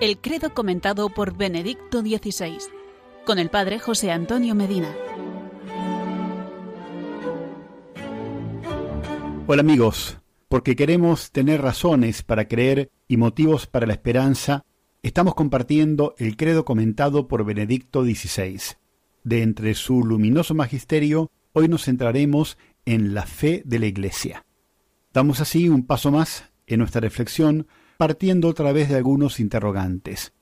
El credo comentado por Benedicto XVI, con el padre José Antonio Medina. Hola amigos, porque queremos tener razones para creer y motivos para la esperanza, estamos compartiendo el credo comentado por Benedicto XVI. De entre su luminoso magisterio, hoy nos centraremos en la fe de la Iglesia. Damos así un paso más en nuestra reflexión partiendo otra vez de algunos interrogantes.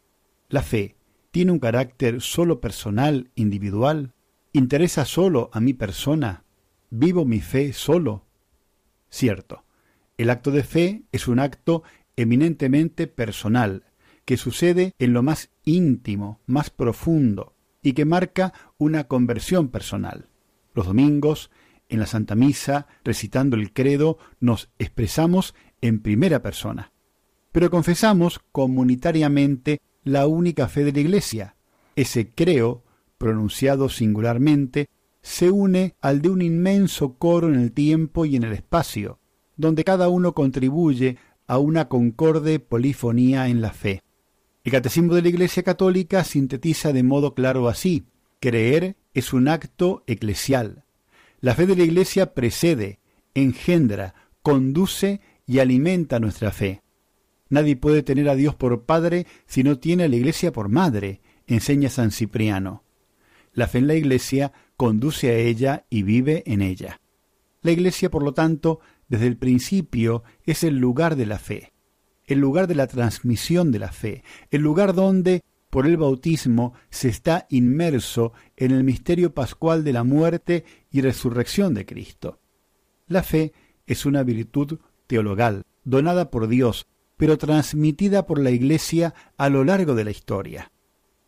¿La fe tiene un carácter solo personal, individual? ¿Interesa solo a mi persona? ¿Vivo mi fe solo? Cierto, el acto de fe es un acto eminentemente personal, que sucede en lo más íntimo, más profundo, y que marca una conversión personal. Los domingos, en la Santa Misa, recitando el credo, nos expresamos en primera persona pero confesamos comunitariamente la única fe de la Iglesia. Ese creo, pronunciado singularmente, se une al de un inmenso coro en el tiempo y en el espacio, donde cada uno contribuye a una concorde polifonía en la fe. El Catecismo de la Iglesia Católica sintetiza de modo claro así, creer es un acto eclesial. La fe de la Iglesia precede, engendra, conduce y alimenta nuestra fe. Nadie puede tener a Dios por Padre si no tiene a la Iglesia por Madre, enseña San Cipriano. La fe en la Iglesia conduce a ella y vive en ella. La Iglesia, por lo tanto, desde el principio es el lugar de la fe, el lugar de la transmisión de la fe, el lugar donde, por el bautismo, se está inmerso en el misterio pascual de la muerte y resurrección de Cristo. La fe es una virtud teologal, donada por Dios pero transmitida por la Iglesia a lo largo de la historia.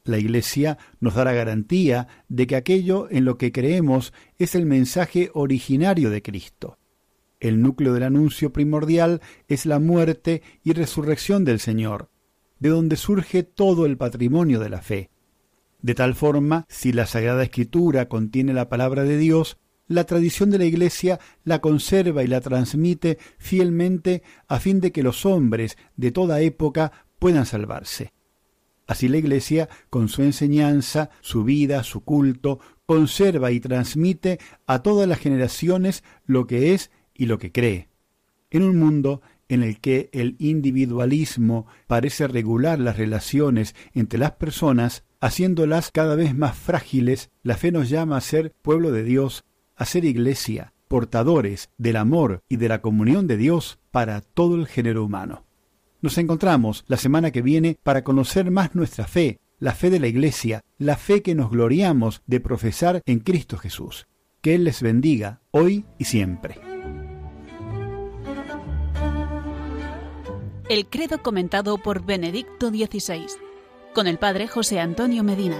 La Iglesia nos da la garantía de que aquello en lo que creemos es el mensaje originario de Cristo. El núcleo del anuncio primordial es la muerte y resurrección del Señor, de donde surge todo el patrimonio de la fe. De tal forma, si la Sagrada Escritura contiene la palabra de Dios, la tradición de la Iglesia la conserva y la transmite fielmente a fin de que los hombres de toda época puedan salvarse. Así la Iglesia, con su enseñanza, su vida, su culto, conserva y transmite a todas las generaciones lo que es y lo que cree. En un mundo en el que el individualismo parece regular las relaciones entre las personas, haciéndolas cada vez más frágiles, la fe nos llama a ser pueblo de Dios, a ser iglesia, portadores del amor y de la comunión de Dios para todo el género humano. Nos encontramos la semana que viene para conocer más nuestra fe, la fe de la Iglesia, la fe que nos gloriamos de profesar en Cristo Jesús. Que Él les bendiga hoy y siempre. El credo comentado por Benedicto XVI, con el Padre José Antonio Medina.